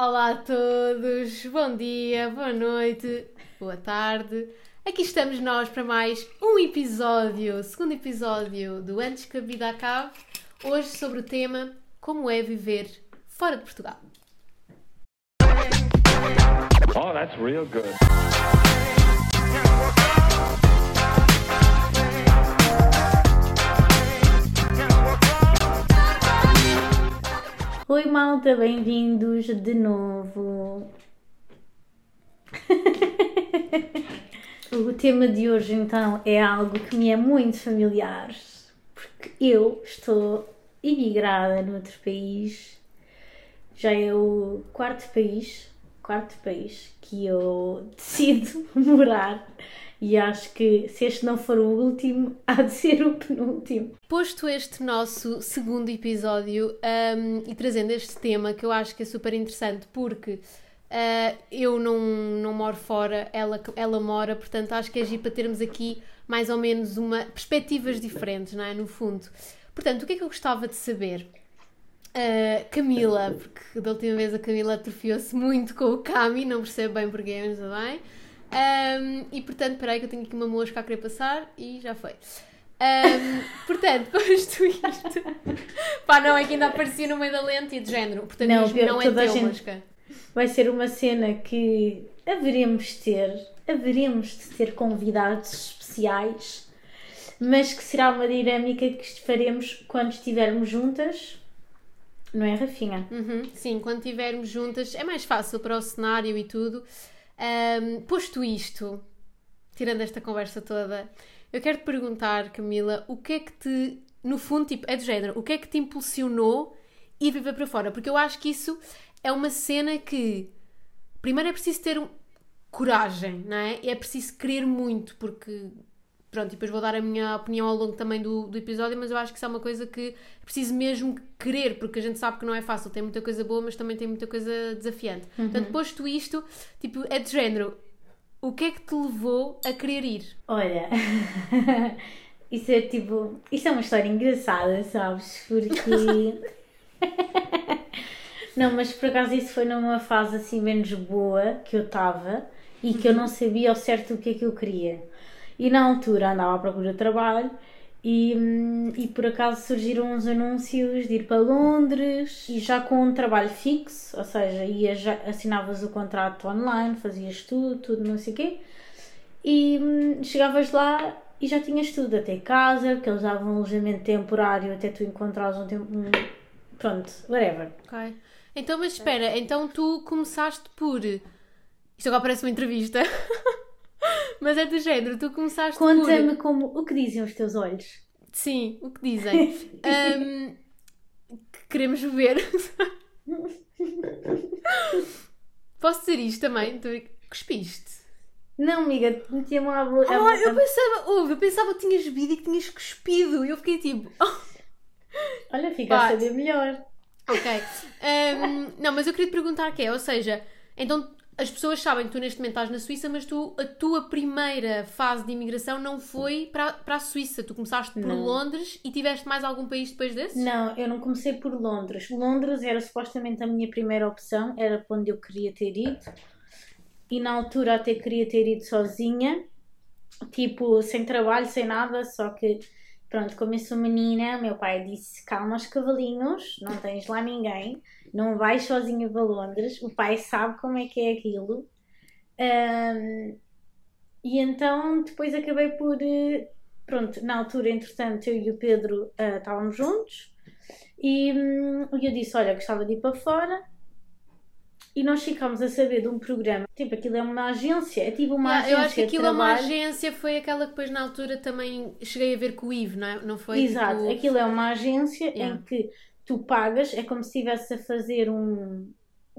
Olá a todos, bom dia, boa noite, boa tarde. Aqui estamos nós para mais um episódio, segundo episódio do Antes que a Vida Acabe. Hoje sobre o tema Como é viver fora de Portugal. Oh, that's real good. Oi malta, bem-vindos de novo. o tema de hoje então é algo que me é muito familiar, porque eu estou imigrada noutro país. Já é o quarto país, quarto país que eu decido morar e acho que se este não for o último, há de ser o penúltimo. Posto este nosso segundo episódio um, e trazendo este tema que eu acho que é super interessante porque uh, eu não, não moro fora, ela, ela mora, portanto acho que é giro para termos aqui mais ou menos uma perspectivas diferentes, não é? No fundo. Portanto, o que é que eu gostava de saber? Uh, Camila, porque da última vez a Camila atrofiou-se muito com o Cami, não percebo bem porquê, mas está bem. Um, e portanto, peraí que eu tenho aqui uma mosca a querer passar e já foi. Um, portanto, posto isto. Pá, não, é que ainda aparecia no meio da lente e de género. Portanto, Não, pior não é toda a teu, gente- mosca. Vai ser uma cena que haveremos de ter, haveremos de ter convidados especiais, mas que será uma dinâmica que faremos quando estivermos juntas, não é, Rafinha? Uhum, sim, quando estivermos juntas é mais fácil para o cenário e tudo. Um, posto isto, tirando esta conversa toda, eu quero te perguntar, Camila, o que é que te, no fundo, tipo, é do género, o que é que te impulsionou ir viver para fora? Porque eu acho que isso é uma cena que, primeiro é preciso ter um- coragem, não é? E é preciso querer muito, porque, pronto, e depois vou dar a minha opinião ao longo também do, do episódio, mas eu acho que isso é uma coisa que é preciso mesmo querer, porque a gente sabe que não é fácil, tem muita coisa boa, mas também tem muita coisa desafiante. Portanto, posto isto, tipo, é de género, o que é que te levou a querer ir? Olha, isso é tipo, isso é uma história engraçada, sabes? Porque. não, mas por acaso isso foi numa fase assim menos boa que eu estava e que eu não sabia ao certo o que é que eu queria. E na altura andava à procura de trabalho e, e por acaso surgiram uns anúncios de ir para Londres e já com um trabalho fixo, ou seja, ia já, assinavas o contrato online, fazias tudo, tudo, não sei o quê e hum, chegavas lá e já tinhas tudo, até casa, que eles davam um alojamento temporário até tu encontrares um tempo. um- Pronto, whatever. Ok. Então, mas espera, então tu começaste por. Isto agora parece uma entrevista. mas é do género, tu começaste por. Conta-me como o que dizem os teus olhos. Sim, o que dizem? Que queremos beber. Posso dizer isto também? Tu cuspiste. Não, amiga, metia-me à boca. Ah, eu pensava, ouve, eu pensava que tinhas bebido e que tinhas cuspido. E eu fiquei tipo, Olha, fica a Bate. saber melhor. ok. Ahm, não, mas eu queria te perguntar que é, ou seja, então as pessoas sabem que tu neste momento estás na Suíça, mas tu, a tua primeira fase de imigração não foi para, para a Suíça. Tu começaste por Não. Londres e tiveste mais algum país depois desse? Não, eu não comecei por Londres. Londres era supostamente a minha primeira opção, era para onde eu queria ter ido. E na altura até queria ter ido sozinha, tipo, sem trabalho, sem nada, só que, pronto, como eu sou menina, meu pai disse: calma os cavalinhos, não tens lá ninguém, não vais sozinha para Londres. O pai sabe como é que é aquilo. Ahm, e então depois acabei por. eh, Pronto, na altura, entretanto, eu e o Pedro ah, estávamos juntos e e eu disse: Olha, gostava de ir para fora. E nós ficámos a saber de um programa. Tipo, aquilo é uma agência, é tipo uma Ah, agência. eu acho que aquilo é uma agência, foi aquela que depois na altura também cheguei a ver com o Ivo, não, é? não foi? Exato, Tipo, aquilo é uma agência Yeah. em que tu pagas, é como se estivesse a fazer um.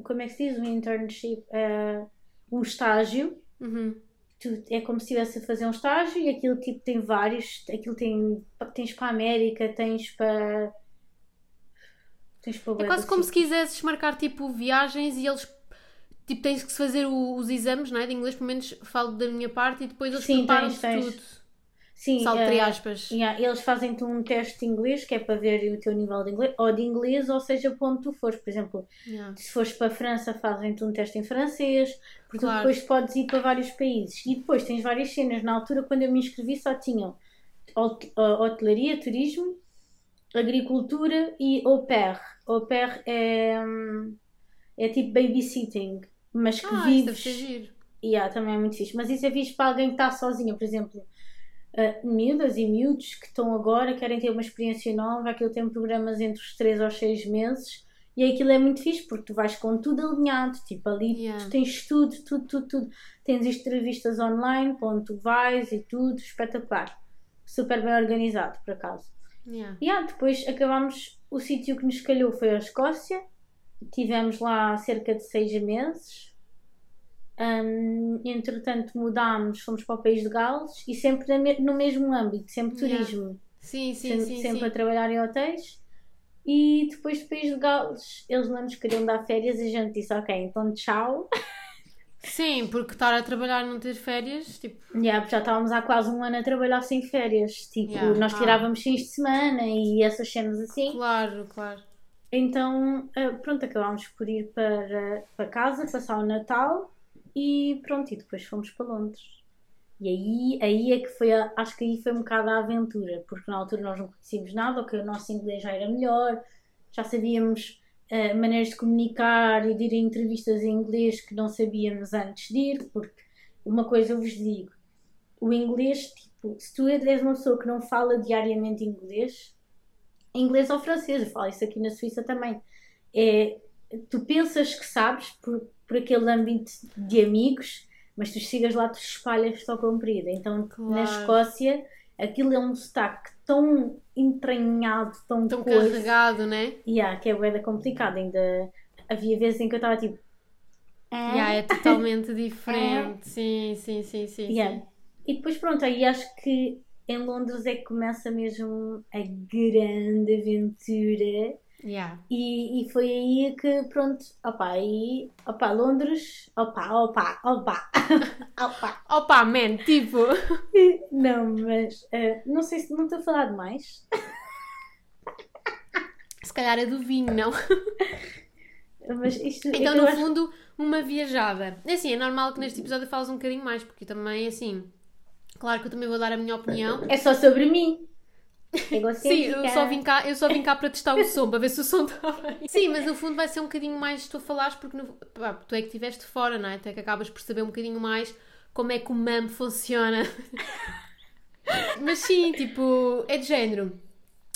Como é que se diz? Um internship, eh, um estágio. uhum. Tu, é como se estivesse a fazer um estágio e aquilo tipo tem vários. Aquilo tem. Tens para a América, tens para. Tens para É quase como se quisesses marcar tipo viagens e eles tipo tens que se fazer o- os exames, não é? De inglês, pelo menos falo da minha parte, e depois eles tens. tudo. Sim, Salto entre eh, aspas. yeah, eles fazem-te um teste de inglês que é para ver o teu nível de inglês, ou de inglês, ou seja, para onde tu fores. Por exemplo, Yeah. se fores para a França, fazem-te um teste em francês, porque Claro. depois podes ir para vários países. E depois tens várias cenas. Na altura, quando eu me inscrevi, só tinham uh, hotelaria, turismo, agricultura e au pair. Au pair é, hum, é tipo babysitting, mas que Ah, isso deve vives. ser giro. Yeah, também é muito fixe. Mas isso é fixe para alguém que está sozinha, por exemplo, uh, miúdas e miúdos que estão agora, querem ter uma experiência nova, aquilo tem programas entre os 3 aos 6 meses e aquilo é muito fixe porque tu vais com tudo alinhado, tipo ali Yeah. tu tens tudo, tudo, tudo, tudo. Tens entrevistas online, para onde tu vais e tudo, espetacular. Super bem organizado, por acaso. Yeah. E ah, depois acabámos, o sítio que nos calhou foi a Escócia. Tivemos lá cerca de seis meses. Hum, entretanto mudámos, fomos para o país de Gales e sempre no mesmo âmbito, sempre Yeah. turismo, Sim, sim, sempre, sim. sempre sim. a trabalhar em hotéis. E depois do país de Gales, eles não nos queriam dar férias e a gente disse: Ok, então tchau. Sim, porque estar a trabalhar não ter férias, tipo, Yeah, já estávamos há quase um ano a trabalhar sem férias. Tipo, Yeah. nós Ah. tirávamos fins de semana e essas cenas assim. claro, claro. Então, eh, pronto, acabámos por ir para, para casa, passar o Natal e pronto, e depois fomos para Londres. E aí, aí é que foi, a- acho que aí foi um bocado a aventura, porque na altura nós não conhecíamos nada, ok, o nosso inglês já era melhor, já sabíamos eh, maneiras de comunicar e de ir a entrevistas em inglês que não sabíamos antes de ir, porque uma coisa eu vos digo, o inglês, tipo, se tu és uma pessoa que não fala diariamente inglês, inglês ou francês, eu falo isso aqui na Suíça também. É, tu pensas que sabes por, por aquele âmbito de amigos, mas tu chegas lá, tu espalhas-te ao comprido. Então, Claro. na Escócia, aquilo é um sotaque tão entranhado, tão, Tão coisa, carregado, né? yeah, que é bué complicado. Ainda havia vezes em que eu estava tipo. "Ah?" Yeah, é totalmente diferente. Sim, sim, sim, sim. Yeah. sim. E depois, pronto, aí acho que em Londres é que começa mesmo a grande aventura. Yeah. E, e foi aí que, pronto, opá, aí, opá, Londres, opá, opá, opá, opá. Opa, man, tipo. Não, mas eh, não sei se não estou a falar demais. Se calhar é do vinho, não? Mas isto, Então, no acho- fundo, uma viajada. É assim, é normal que neste episódio fales um bocadinho mais, porque eu também, assim. Claro que eu também vou dar a minha opinião. é só sobre mim. Sim, eu só, vim cá, eu só vim cá para testar o som, para ver se o som está bem. Sim, mas no fundo vai ser um bocadinho mais tu a falares, porque no- pá, tu é que estiveste fora, não é? Tu é que acabas por saber um bocadinho mais como é que o MAM funciona. mas sim, tipo, é de género.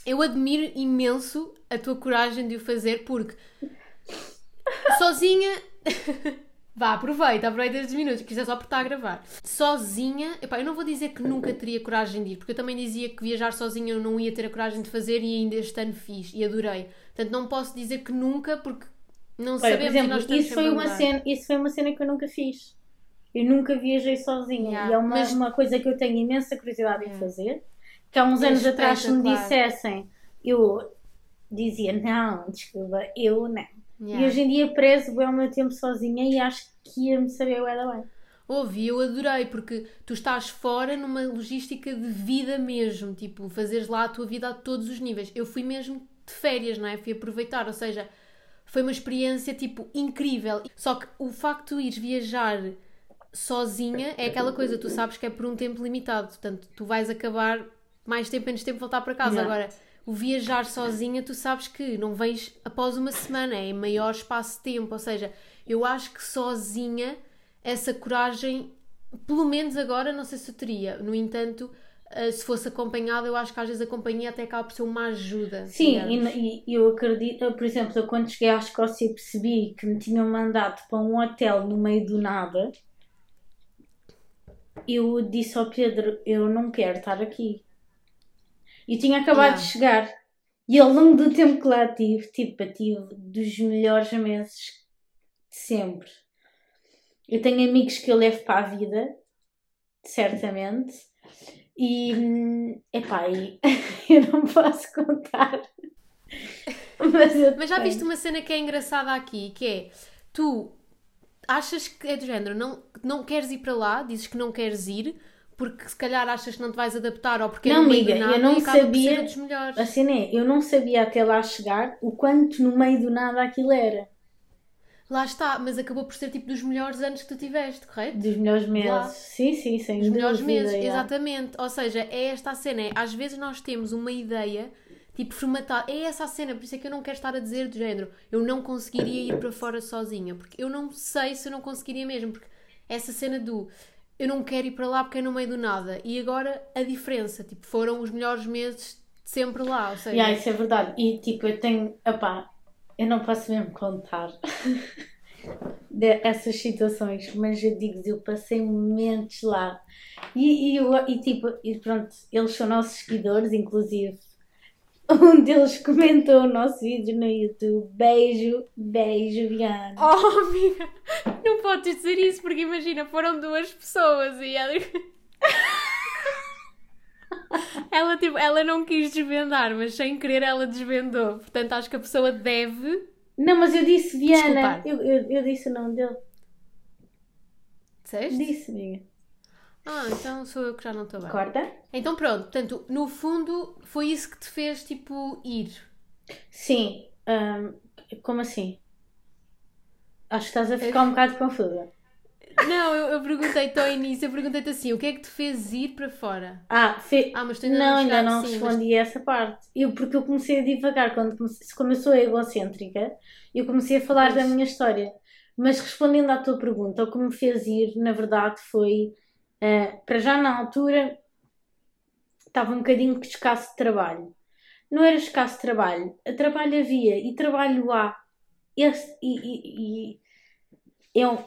Eu admiro imenso a tua coragem de o fazer, porque sozinha. Vá, aproveita, aproveita estes minutos, que isto é só por estar a gravar. Sozinha, epá, eu não vou dizer que nunca teria coragem de ir, porque eu também dizia que viajar sozinha eu não ia ter a coragem de fazer e ainda este ano fiz e adorei. Portanto, não posso dizer que nunca, porque não Olha, sabemos por e exemplo, nós isso foi, uma cena, isso foi uma cena que eu nunca fiz. Eu nunca viajei sozinha. Yeah, E é uma, mas- uma coisa que eu tenho imensa curiosidade Yeah. em fazer. Que há uns anos atrás, se me espetacular. dissessem, eu dizia, não, desculpa, eu não. E Yeah. hoje em dia prezo bem o meu tempo sozinha e acho que ia-me saber o era bem. Ouvi, eu adorei, porque tu estás fora numa logística de vida mesmo, tipo, fazeres lá a tua vida a todos os níveis. Eu fui mesmo de férias, não é? Fui aproveitar, ou seja, foi uma experiência, tipo, incrível. Só que o facto de ires viajar sozinha é aquela coisa, tu sabes que é por um tempo limitado, portanto, tu vais acabar mais tempo, menos tempo voltar para casa. Yeah. Agora, o viajar sozinha, tu sabes que não vens após uma semana, é em maior espaço de tempo, ou seja, eu acho que sozinha essa coragem, pelo menos agora, não sei se eu teria. No entanto, eh, se fosse acompanhada, eu acho que às vezes a companhia até acaba por ser uma ajuda. Sim, e, e eu acredito, por exemplo, eu quando cheguei à Escócia e percebi que me tinham mandado para um hotel no meio do nada, eu disse ao Pedro, eu não quero estar aqui. E tinha acabado Yeah. de chegar. E ao longo do tempo que lá tive, tipo, tive dos melhores meses de sempre. Eu tenho amigos que eu levo para a vida, certamente. E, epá, e eu não posso contar. Mas, Mas já viste uma cena que é engraçada aqui, que é tu achas que é do género, não, não queres ir para lá, dizes que não queres ir, porque se calhar achas que não te vais adaptar ou porque é Não, do amiga, eu não sabia- dos. A cena é, eu não sabia até lá chegar o quanto no meio do nada aquilo era. Lá está, mas acabou por ser tipo dos melhores anos que tu tiveste, correto? Dos melhores meses. Lá. Sim, sim, sem Os melhores meses, yeah. exatamente. Ou seja, é esta a cena. é, Às vezes nós temos uma ideia, tipo, formatada. É essa a cena, por isso é que eu não quero estar a dizer do género. Eu não conseguiria ir para fora sozinha, porque eu não sei se eu não conseguiria mesmo. Porque essa cena do eu não quero ir para lá porque é no meio do nada. E agora a diferença, tipo, foram os melhores meses de sempre lá. Ou seja, Yeah, isso é verdade. E tipo, eu tenho. Opá, eu não posso mesmo contar dessas situações, mas eu digo eu passei momentos lá. E, e, e, tipo, e pronto, eles são nossos seguidores, inclusive. Um deles comentou o nosso vídeo no YouTube. Beijo, beijo, Viana. Oh, amiga, não podes dizer isso porque imagina, foram duas pessoas e ela. Ela, tipo, ela não quis desvendar, mas sem querer ela desvendou. Portanto, acho que a pessoa deve. Não, mas eu disse Viana. Eu, eu, eu disse o nome dele. Disseste? Disse, amiga. Ah, então sou eu que já não estou bem. Corta? Então pronto, portanto, no fundo foi isso que te fez, tipo, ir. Sim. ahm, como assim? Acho que estás a ficar um bocado confusa. Não, eu, eu perguntei-te ao início, eu perguntei-te assim, o que é que te fez ir para fora? Ah, fe... Ah, mas tu ainda não, não ainda não respondi a essa parte. Eu, porque eu comecei a divagar, quando comecei, como eu sou egocêntrica, eu comecei a falar Pois. da minha história. Mas respondendo à tua pergunta, o que me fez ir, na verdade, foi eh, para já na altura estava um bocadinho escasso de trabalho. Não era escasso de trabalho, a trabalho havia e trabalho há. Esse- e, e- e é um,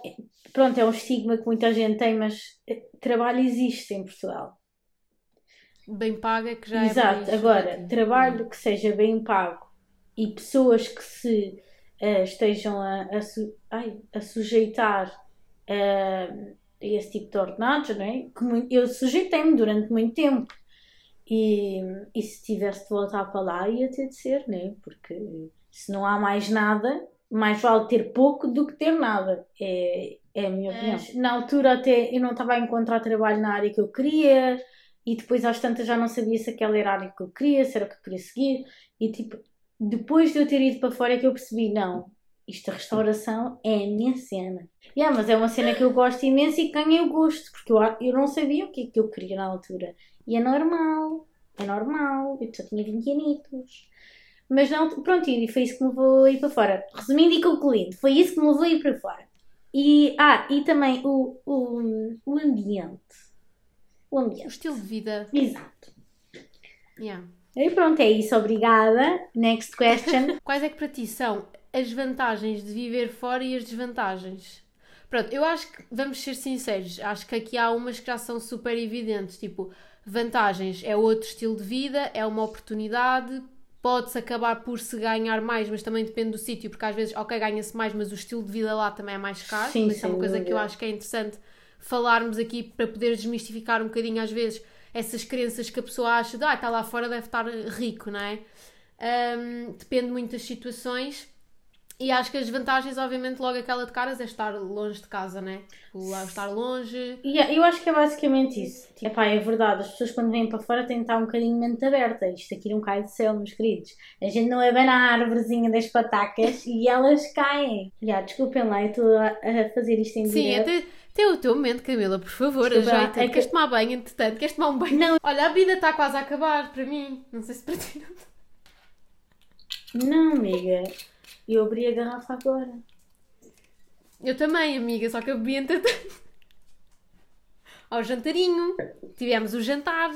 pronto, é um estigma que muita gente tem, mas eh, trabalho existe em Portugal. Bem paga, que já é Exato, agora, trabalho que seja bem pago e pessoas que se eh, estejam a, a, su- ai, a sujeitar a esse tipo de ordenados, não é? Eu sujeitei-me durante muito tempo e, e se tivesse de voltar para lá ia ter de ser, não é? Porque se não há mais nada, mais vale ter pouco do que ter nada. É, é a minha É. opinião. Na altura até eu não estava a encontrar trabalho na área que eu queria e depois às tantas já não sabia se aquela era a área que eu queria, se era o que eu queria seguir e tipo, depois de eu ter ido para fora é que eu percebi, não, isto a restauração é a minha cena. Yeah, mas é uma cena que eu gosto imenso e que ganhei o gosto, porque eu, eu não sabia o que é que eu queria na altura. E é normal, é normal, eu só tinha 20 anitos. Mas não, pronto, e foi isso que me levou a ir para fora. Resumindo e concluindo, foi isso que me levou a ir para fora. E, ah, e também o, o, o ambiente. O O ambiente. estilo de vida. Exato. Yeah. E pronto, é isso. Obrigada. Next question. Quais é que para ti são as vantagens de viver fora e as desvantagens? Pronto, eu acho que, vamos ser sinceros, acho que aqui há umas que já são super evidentes, tipo, vantagens é outro estilo de vida, é uma oportunidade, pode-se acabar por se ganhar mais, mas também depende do sítio, porque às vezes, ok, ganha-se mais, mas o estilo de vida lá também é mais caro, Sim, mas isso é uma coisa que eu acho que é interessante falarmos aqui para poder desmistificar um bocadinho às vezes essas crenças que a pessoa acha de, ah, está lá fora, deve estar rico, não é? Ahm, depende muito das situações. E acho que as vantagens, obviamente, logo aquela de caras é estar longe de casa, né? Tipo, lá estar longe. E eu acho que é basicamente isso. Tipo, epá, é verdade, as pessoas quando vêm para fora têm de estar um bocadinho mente aberta. Isto aqui não cai do céu, meus queridos. A gente não é bem na árvorezinha das patacas e elas caem. Já, desculpem lá, eu estou a, fazer isto em Sim, direto. até, até o teu momento, Camila, por favor, ajeita. é que- Queres tomar banho, entretanto? Queres tomar um banho? Não. Olha, a vida está quase a acabar para mim. Não sei se para ti não. Não, amiga. Eu abri a garrafa agora. Eu também, amiga, só que eu bebi entretanto. Ao jantarinho, tivemos o jantar.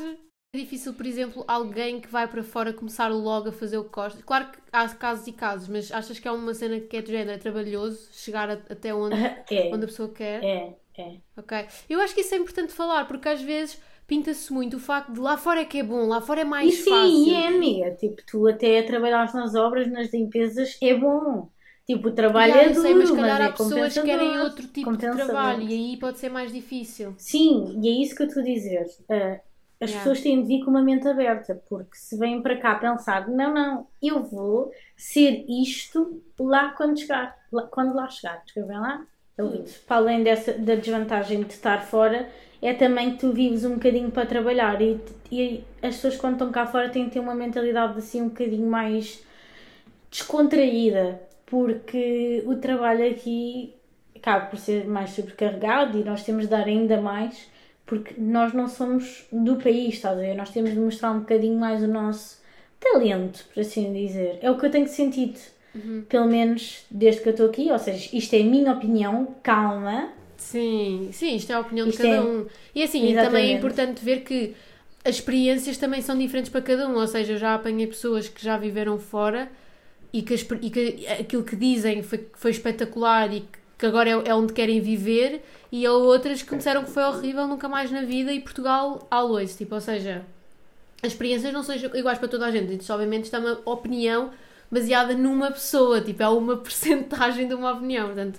É difícil, por exemplo, alguém que vai para fora começar logo a fazer o que gosta. Claro que há casos e casos, mas achas que é uma cena que é de género, é trabalhoso chegar a- até onde, É, onde a pessoa quer? é, é. Ok. Eu acho que isso é importante falar, porque às vezes pinta-se muito o facto de lá fora é que é bom, lá fora é mais E sim, fácil. é, amiga. Tipo, tu até trabalhares nas obras, nas limpezas, é bom. Tipo, o trabalho Já, é duro, sei, mas calhar é há pessoas que querem outro tipo de trabalho e aí pode ser mais difícil. Sim, e é isso que eu estou a dizer. Uh, as Yeah. pessoas têm de vir com uma mente aberta, porque se vêm para cá pensar, não, não, eu vou ser isto lá quando chegar, lá- quando lá chegar, descrevem lá, ouvintes, para além dessa, da desvantagem de estar fora, é também que tu vives um bocadinho para trabalhar e, e as pessoas quando estão cá fora têm que ter uma mentalidade assim um bocadinho mais descontraída, porque o trabalho aqui acaba por ser mais sobrecarregado e nós temos de dar ainda mais, porque nós não somos do país, estás a ver? Nós temos de mostrar um bocadinho mais o nosso talento, por assim dizer. É o que eu tenho sentido, pelo menos desde que eu estou aqui, ou seja, isto é a minha opinião, calma. Sim, sim, isto é a opinião Isto de cada é- um. E assim, e também é importante ver que as experiências também são diferentes para cada um. Ou seja, eu já apanhei pessoas que já viveram fora e que, e que aquilo que dizem foi, foi espetacular e que, que agora é, é onde querem viver, e há outras que me disseram que foi horrível, nunca mais na vida, e Portugal always. Tipo, ou seja, as experiências não são iguais para toda a gente. Isto, obviamente, isto é uma opinião baseada numa pessoa, tipo, é uma percentagem de uma opinião. Portanto,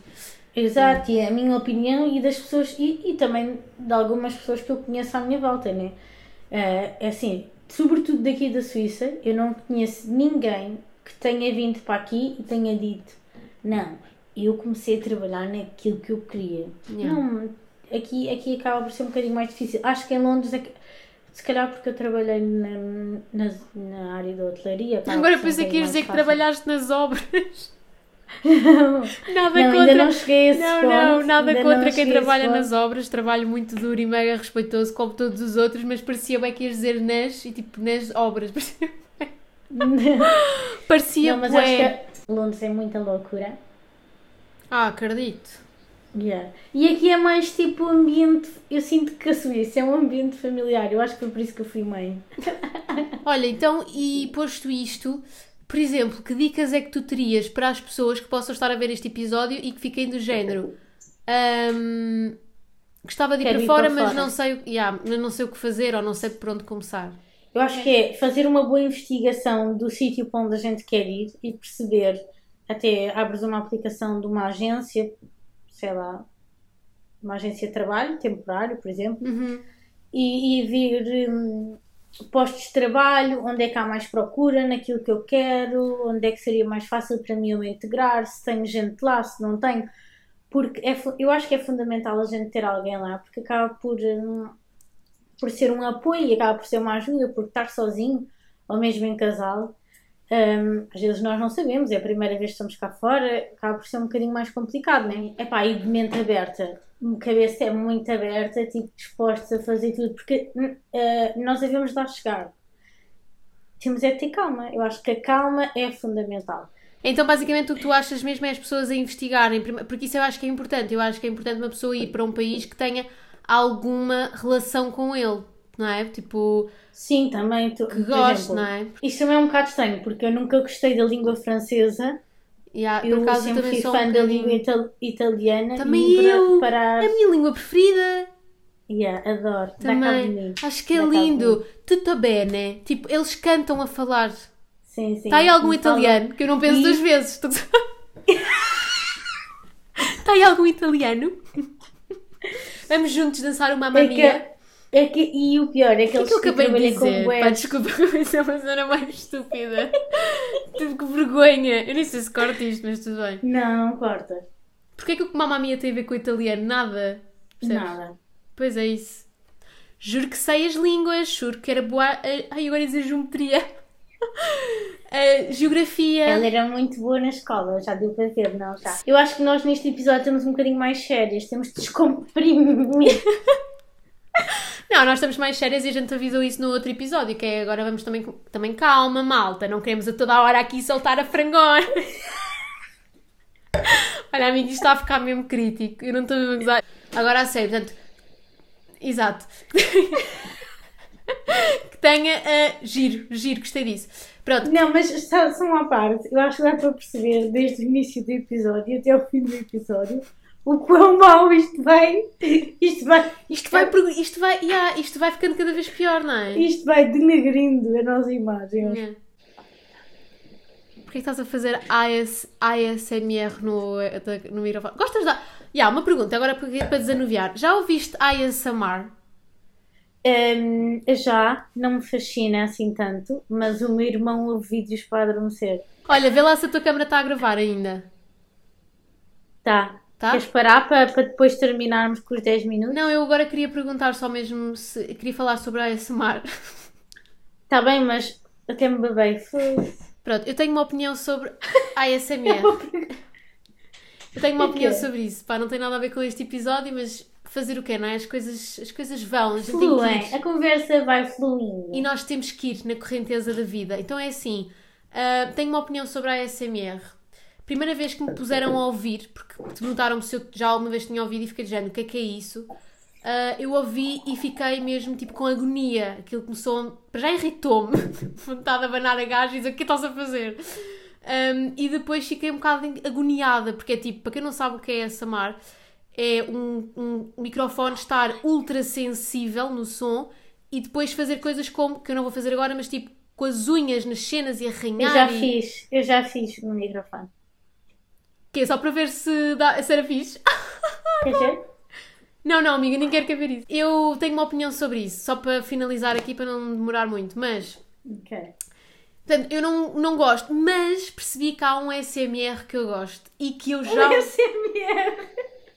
Exato, e é a minha opinião e das pessoas, e, e também de algumas pessoas que eu conheço à minha volta, né? Eh, É assim, sobretudo daqui da Suíça, eu não conheço ninguém que tenha vindo para aqui e tenha dito: Não, eu comecei a trabalhar naquilo que eu queria. Yeah. Não, aqui, aqui acaba por ser um bocadinho mais difícil. Acho que em Londres, é se calhar porque eu trabalhei na, na, na área da hotelaria. Agora pensei que ias bocadinho dizer mais que fácil. trabalhaste nas obras. Nada Não, contra. ainda não cheguei a esse não, ponto. não, nada ainda contra não quem trabalha nas obras. Trabalho muito duro e mega respeitoso, como todos os outros, mas parecia bem que ias dizer nas e tipo nas obras. Parecia Não, mas bué. acho que Londres é muita loucura. Ah, acredito. Yeah. E aqui é mais tipo ambiente. Eu sinto que a Suíça é um ambiente familiar. Eu acho que foi por isso que eu fui mãe. Olha, então, e posto isto, por exemplo, que dicas é que tu terias para as pessoas que possam estar a ver este episódio e que fiquem do género? ahm, gostava de ir para ir fora, para mas fora. não sei, o- yeah, mas não sei o que fazer ou não sei por onde começar. Eu acho que é fazer uma boa investigação do sítio para onde a gente quer ir e perceber. Até abres uma aplicação de uma agência, sei lá, uma agência de trabalho temporário, por exemplo, Uhum. e, e ver hum, postos de trabalho, onde é que há mais procura naquilo que eu quero, onde é que seria mais fácil para mim eu integrar, se tenho gente lá, se não tenho. Porque é, eu acho que é fundamental a gente ter alguém lá, porque acaba por, hum, por ser um apoio e acaba por ser uma ajuda, porque estar sozinho, ou mesmo em casal, hum, às vezes nós não sabemos, é a primeira vez que estamos cá fora, acaba por ser um bocadinho mais complicado, né? É pá, e de mente aberta, cabeça é muito aberta, tipo, dispostos a fazer tudo, porque eh, nós devemos de lá chegar. Temos é de ter calma, eu acho que a calma é fundamental. Então, basicamente, o que tu achas mesmo é as pessoas a investigarem, porque isso eu acho que é importante. Eu acho que é importante uma pessoa ir para um país que tenha alguma relação com ele, não é? Tipo, Sim, também, tu, que goste, exemplo, não é? Isto também é um bocado estranho, porque eu nunca gostei da língua francesa, Por eu acaso, eu sempre também fui sou fã um da língua ital- italiana Também para, eu! para É a minha língua preferida. Yeah, adoro, Também. Acho que é de lindo. Tutto bene. Tipo, eles cantam a falar. Sim, sim. Está aí algum fala- italiano? Que eu não penso E- duas vezes. Está aí algum italiano? Vamos juntos dançar uma É mamia. que, é que, e o pior é que é eles que eu acabei de dizer? Pá, desculpa, isso é uma cena mais estúpida. Tive que vergonha. Eu nem sei se corto isto, mas tudo bem. Não, não corta. Porquê que o que Mamma Mia tem a ver com o italiano? Nada. Percebes? Nada. Pois é isso. Juro que sei as línguas, juro que era boa. Ai, agora ia dizer geometria. Eh, geografia. Ela era muito boa na escola, já deu para ver, não? Já. Eu acho que nós neste episódio estamos um bocadinho mais sérias, temos de descomprimir. Não, nós estamos mais sérias e a gente avisou isso no outro episódio, que é agora vamos também, também calma, malta. Não queremos a toda hora aqui soltar a frangona. Olha, amigo, isto está a ficar mesmo crítico. Eu não estou mesmo a gozar. Agora a sério, portanto. Exato. que tenha eh, giro, giro, gostei disso. Pronto, Não, mas só, só uma parte, eu acho que dá para perceber desde o início do episódio até ao fim do episódio o quão mal isto vai. Isto vai. isto vai, isto vai, yeah, isto vai ficando cada vez pior, não é? Isto vai denegrindo a nossa imagem. Yeah. Porquê estás a fazer AS, ASMR no, no microfone? Gostas da. Yeah, uma pergunta, agora para desanuviar. Já ouviste ASMR? Hum, já não me fascina assim tanto, mas o meu irmão ouve vídeos para adormecer. Olha, vê lá se a tua câmera está a gravar ainda. Tá. Tá? Queres parar para, para depois terminarmos com os 10 minutos? Não, eu agora queria perguntar só mesmo se. Queria falar sobre a ASMR. Está bem, mas até me babei. Foi. Pronto, eu tenho uma opinião sobre ASMR. Eu tenho uma opinião sobre isso. Pá, não tem nada a ver com este episódio, mas fazer o quê, não é? As coisas, as coisas vão, a gente tem que ir. Fluem. A conversa vai fluindo. E nós temos que ir na correnteza da vida. Então é assim, ah, tenho uma opinião sobre a ASMR. Primeira vez que me puseram a ouvir, porque perguntaram-me se eu já alguma vez tinha ouvido e fiquei género, o que é que é isso? Ah, eu ouvi e fiquei mesmo tipo com agonia. Aquilo começou, a- já irritou-me, vontade de abanar a gajo e dizer o que estás a fazer? Um, e depois fiquei um bocado agoniada, porque é tipo, para quem não sabe o que é ASMR, é um, um microfone estar ultra sensível no som e depois fazer coisas como, que eu não vou fazer agora, mas tipo, com as unhas nas cenas e arranhar. Eu já e... fiz, eu já fiz no microfone. Que é só para ver se, dá, se era fixe. Quer? Não, não, amiga, nem quero que ver isso. Eu tenho uma opinião sobre isso, só para finalizar aqui, para não demorar muito, mas. Ok. Portanto, eu não, não gosto, mas percebi que há um SMR que eu gosto e que eu já. Um SMR.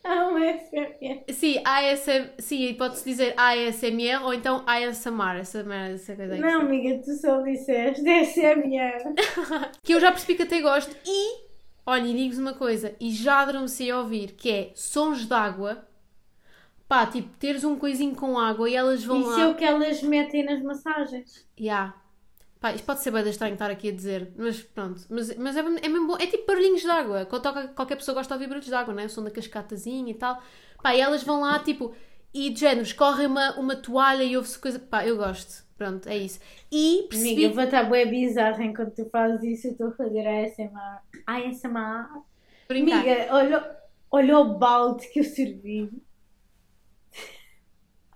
Ah, um SMR. Sim, ASM... Sim, pode-se dizer ASMR ou então ASMR, essa merda, essa coisa aí. Não, amiga, tu só disseste SMR. Que eu já percebi que até gosto e, olha, e digo-vos uma coisa, e já adormeci a ouvir, que é sons de água. Pá, tipo, teres um coisinho com água e elas vão Isso lá. é o que elas metem nas massagens. Ya. Pá, isto pode ser bem estranho estar aqui a dizer, mas pronto. Mas, mas é, é mesmo bom. É tipo barulhinhos de água. Quando toca, qualquer pessoa gosta de ouvir barulhos de água, né? O som da cascatazinha e tal. Pá, e elas vão lá, tipo, e de género, escorrem uma, uma toalha e ouve-se coisa. Pá, eu gosto. Pronto, é isso. E percebi. Amiga, eu vou estar bem bizarra enquanto tu fazes isso. Eu estou a fazer ASMR. ASMR. brincar. Amiga, olha, olha o balde que eu servi.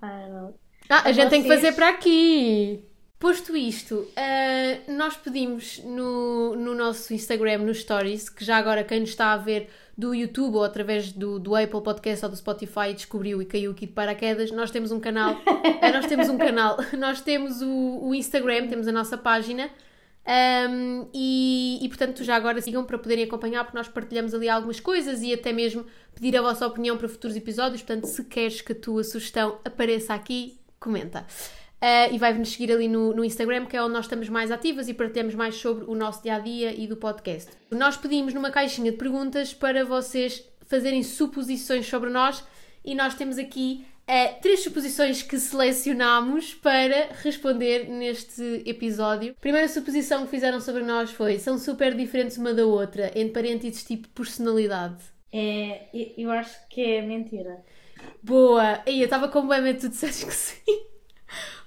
Ah, a gente tem que fazer para aqui. Posto isto, ah, nós pedimos no, no nosso Instagram, nos Stories, que já agora quem nos está a ver do YouTube ou através do, do Apple Podcast ou do Spotify descobriu e caiu aqui de paraquedas, nós temos um canal, ah, nós temos um canal, nós temos o, o Instagram, temos a nossa página um, e, e, portanto já agora sigam para poderem acompanhar porque nós partilhamos ali algumas coisas e até mesmo pedir a vossa opinião para futuros episódios, portanto se queres que a tua sugestão apareça aqui, comenta. Uh, e vai-nos seguir ali no, no Instagram, que é onde nós estamos mais ativas e partilhamos mais sobre o nosso dia-a-dia e do podcast. Nós pedimos numa caixinha de perguntas para vocês fazerem suposições sobre nós e nós temos aqui uh, três suposições que selecionámos para responder neste episódio. A primeira suposição que fizeram sobre nós foi são super diferentes uma da outra, entre parênteses tipo personalidade. É, eu- acho que é mentira. Boa! Aí eu estava com bem medo tu disseste que sim.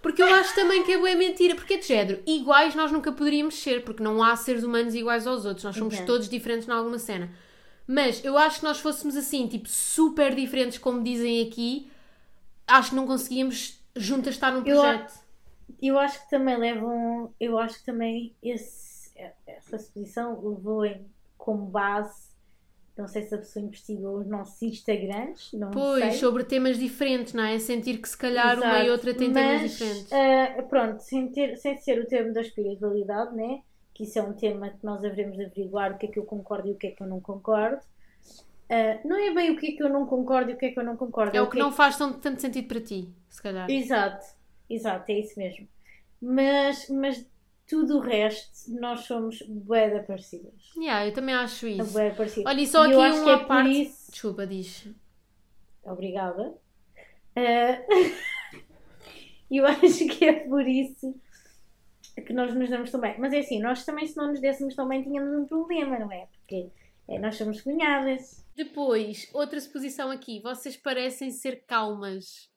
Porque eu acho também que é boa mentira, porque é de género. Iguais nós nunca poderíamos ser, porque não há seres humanos iguais aos outros. Nós somos Ok. todos diferentes em alguma cena. Mas eu acho que nós fôssemos assim, tipo, super diferentes, como dizem aqui, acho que não conseguíamos juntas estar num Eu projeto. Eu acho que também levam. Eu acho que também esse, essa exposição levou em, como base. Não sei se a pessoa investigou os nossos Instagrams. Não Pois, sei. sobre temas diferentes, não é? Sentir que se calhar uma e Exato. outra têm temas Mas, diferentes. ah, pronto, sem, ter, sem ser o termo da espiritualidade, né? Que isso é um tema que nós haveremos de averiguar o que é que eu concordo e o que é que eu não concordo. Ah, não é bem o que é que eu não concordo e o que é que eu não concordo. É o que não faz tão, tanto sentido para ti, se calhar. Exato, exato, é isso mesmo. Mas, mas tudo o resto, nós somos bué parecidas. Yeah, eu também acho É isso. bué parecidas. Olha, e só aqui uma que é parte. isso- Desculpa, diz. Obrigada. Ah, eu acho que é por isso que nós nos damos tão bem. Mas é assim, nós também, se não nos dessemos tão bem, tínhamos um problema, não é? Porque é, nós somos cunhadas. Depois, outra suposição aqui. Vocês parecem ser calmas.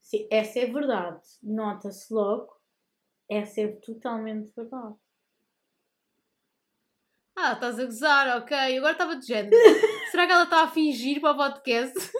Sim, essa é verdade. Nota-se logo. Essa é totalmente verdade. Ah, estás a gozar, ok. Agora estava de género. Será que ela está a fingir para o podcast?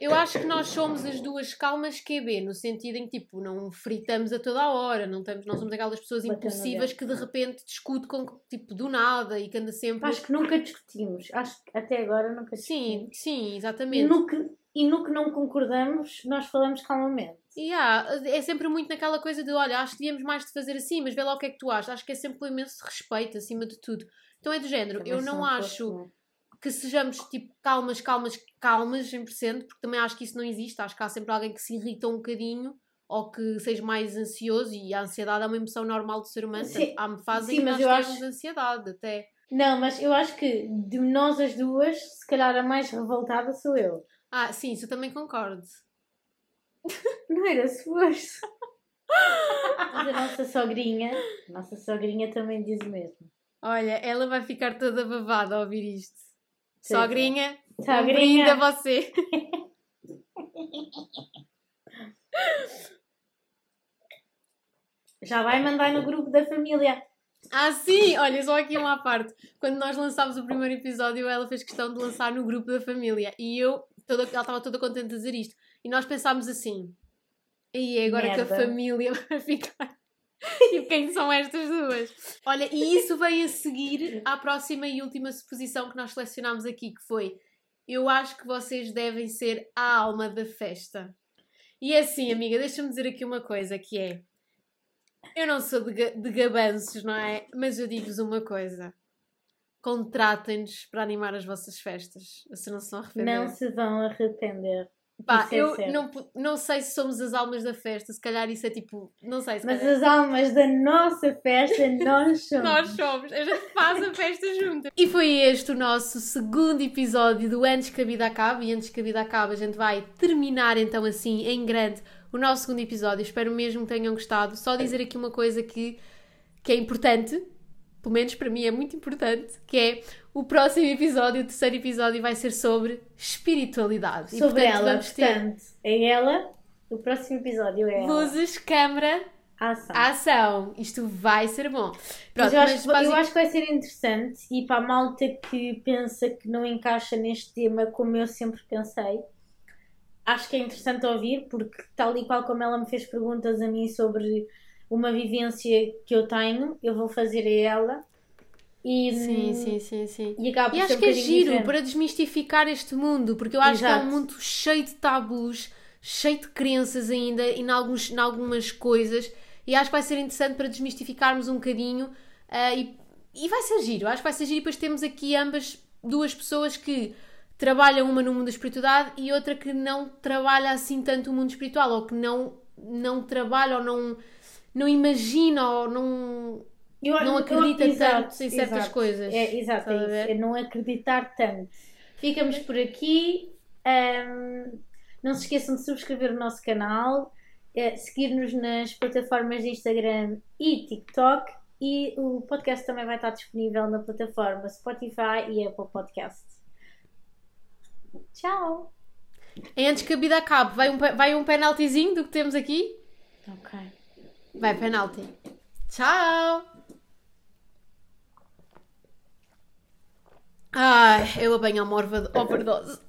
Eu acho que nós somos as duas calmas QB, no sentido em que, tipo, não fritamos a toda a hora, não, estamos, não somos aquelas pessoas impulsivas que de repente discute com, tipo, do nada e que anda sempre... Acho que nunca discutimos. Acho que até agora nunca Sim, discutimos. sim, E exatamente. no, que, e no que não concordamos, nós falamos calmamente. E há, é sempre muito naquela coisa de olha, acho que devíamos mais de fazer assim, mas vê lá o que é que tu achas. Acho que é sempre um imenso respeito acima de tudo. Então é do género, Também eu não fosse, acho não é? Que sejamos tipo calmas, calmas, calmas 100%, porque também acho que isso não existe. Acho que há sempre alguém que se irrita um bocadinho ou que seja mais ansioso e a ansiedade é uma emoção normal do ser humano. Sim, há fases sim, em que mas nós eu temos acho- ansiedade até. Não, mas eu acho que de nós as duas, se calhar a mais revoltada sou eu. Ah, sim, isso eu também concordo. Não era esforço. Mas a nossa sogrinha, a nossa sogrinha também diz o mesmo. Olha, ela vai ficar toda babada a ouvir isto. Sogrinha, um Sogrinha. brinde a você. Já vai mandar no grupo da família. Ah, sim! Olha, só aqui uma parte. Quando nós lançámos o primeiro episódio, ela fez questão de lançar no grupo da família. E eu, toda, ela estava toda contente de dizer isto. E nós pensámos assim: e agora que a Merda. família vai ficar. E quem são estas duas? Olha, e isso veio a seguir à próxima e última suposição que nós selecionámos aqui, que foi: eu acho que vocês devem ser a alma da festa. E é assim, amiga, deixa-me dizer aqui uma coisa que é. Eu não sou de, de gabanços, não é? Mas eu digo-vos uma coisa. Contratem-nos para animar as vossas festas. Vocês não se vão arrepender. Não se vão arrepender. Pá, é eu certo. não, não sei se somos as almas da festa. Se calhar isso é tipo... Não sei, se Mas calhar... as almas da nossa festa, nós somos. Nós somos. A gente faz a festa junta. E foi este o nosso segundo episódio do Antes que a Vida Acabe. E antes que a vida acabe, a gente vai terminar então assim, em grande, o nosso segundo episódio. Espero mesmo que tenham gostado. Só dizer aqui uma coisa que, que é importante. Pelo menos para mim é muito importante. Que é o próximo episódio, o terceiro episódio, vai ser sobre espiritualidade. E, Sobre portanto, ela, vamos ter portanto, é ela. O próximo episódio é ela. luzes, câmara, Ação. ação. Isto vai ser bom. Mas Pronto, eu, acho, mas eu acho que vai ser interessante e para a malta que pensa que não encaixa neste tema como eu sempre pensei, acho que é interessante ouvir porque tal e qual como ela me fez perguntas a mim sobre uma vivência que eu tenho, eu vou fazer a ela e, Sim, sim, sim, sim. e acaba E acho um que é giro diferente. para desmistificar este mundo, porque eu acho que é Exato. um mundo cheio de tabus, cheio de crenças ainda em, alguns, em algumas coisas, e acho que vai ser interessante para desmistificarmos um bocadinho ah, e, e vai ser giro. Acho que vai ser giro e depois temos aqui ambas duas pessoas que trabalham uma no mundo da espiritualidade e outra que não trabalha assim tanto o mundo espiritual, ou que não, não trabalha ou não, não imagina ou não. Eu- não eu- acredita exato, tanto em certas exato. coisas. É, exato, é? É não acreditar tanto. Ficamos por aqui. Ahm, não se esqueçam de subscrever o nosso canal, eh, seguir-nos nas plataformas de Instagram e TikTok. E o podcast também vai estar disponível na plataforma Spotify e Apple Podcasts. Tchau! E antes que a vida acabe, vai um, vai um penaltizinho do que temos aqui? Ok. Vai, penalti. Tchau! Ai, eu apanho de overdose.